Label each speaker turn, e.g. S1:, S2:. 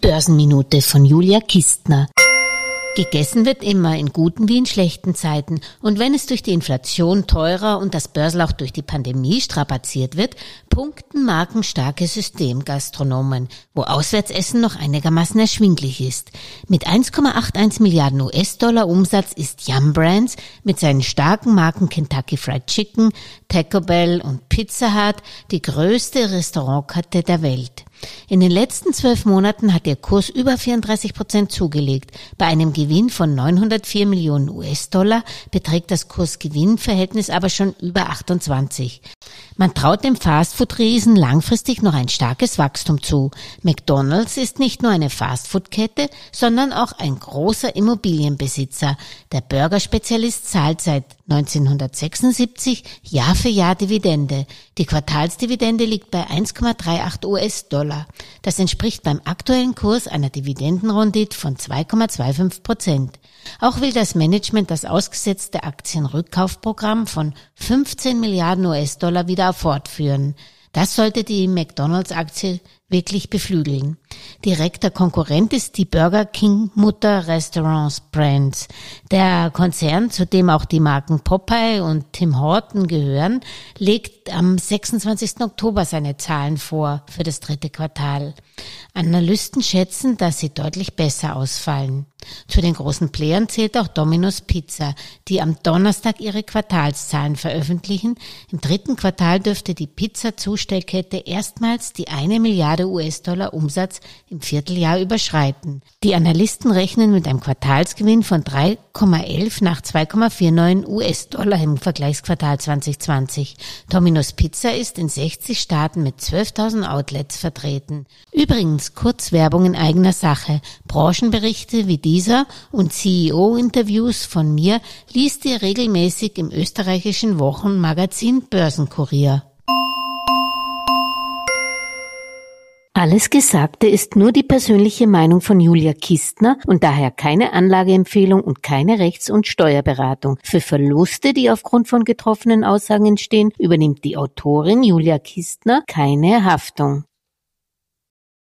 S1: Börsenminute von Julia Kistner. Gegessen wird immer in guten wie in schlechten Zeiten. Und wenn es durch die Inflation teurer und das Börslauch durch die Pandemie strapaziert wird, punkten markenstarke Systemgastronomen, wo Auswärtsessen noch einigermaßen erschwinglich ist. Mit 1,81 Milliarden US-Dollar Umsatz ist Yum Brands mit seinen starken Marken Kentucky Fried Chicken, Taco Bell und Pizza Hut die größte Restaurantkette der Welt. In den letzten zwölf Monaten hat der Kurs über 34 Prozent zugelegt. Bei einem Gewinn von 904 Millionen US-Dollar beträgt das Kurs-Gewinn-Verhältnis aber schon über 28. Man traut dem Fastfood-Riesen langfristig noch ein starkes Wachstum zu. McDonald's ist nicht nur eine Fastfood-Kette, sondern auch ein großer Immobilienbesitzer. Der Burgerspezialist zahlt seit 1976 Jahr für Jahr Dividende. Die Quartalsdividende liegt bei 1,38 US-Dollar. Das entspricht beim aktuellen Kurs einer Dividendenrendite von 2,25 Prozent. Auch will das Management das ausgesetzte Aktienrückkaufprogramm von 15 Milliarden US-Dollar wieder fortführen. Das sollte die McDonalds-Aktie wirklich beflügeln. Direkter Konkurrent ist die Burger King Mutter Restaurants Brands. Der Konzern, zu dem auch die Marken Popeye und Tim Horton gehören, legt am 26. Oktober seine Zahlen vor für das dritte Quartal. Analysten schätzen, dass sie deutlich besser ausfallen. Zu den großen Playern zählt auch Domino's Pizza, die am Donnerstag ihre Quartalszahlen veröffentlichen. Im dritten Quartal dürfte die Pizza-Zustellkette erstmals die eine Milliarde US-Dollar Umsatz im Vierteljahr überschreiten. Die Analysten rechnen mit einem Quartalsgewinn von 3,11 nach 2,49 US-Dollar im Vergleichsquartal 2020. Domino's Pizza ist in 60 Staaten mit 12.000 Outlets vertreten. Übrigens Kurzwerbung in eigener Sache. Branchenberichte wie dieser und CEO-Interviews von mir liest ihr regelmäßig im österreichischen Wochenmagazin Börsenkurier. Alles Gesagte ist nur die persönliche Meinung von Julia Kistner und daher keine Anlageempfehlung und keine Rechts- und Steuerberatung. Für Verluste, die aufgrund von getroffenen Aussagen entstehen, übernimmt die Autorin Julia Kistner keine Haftung.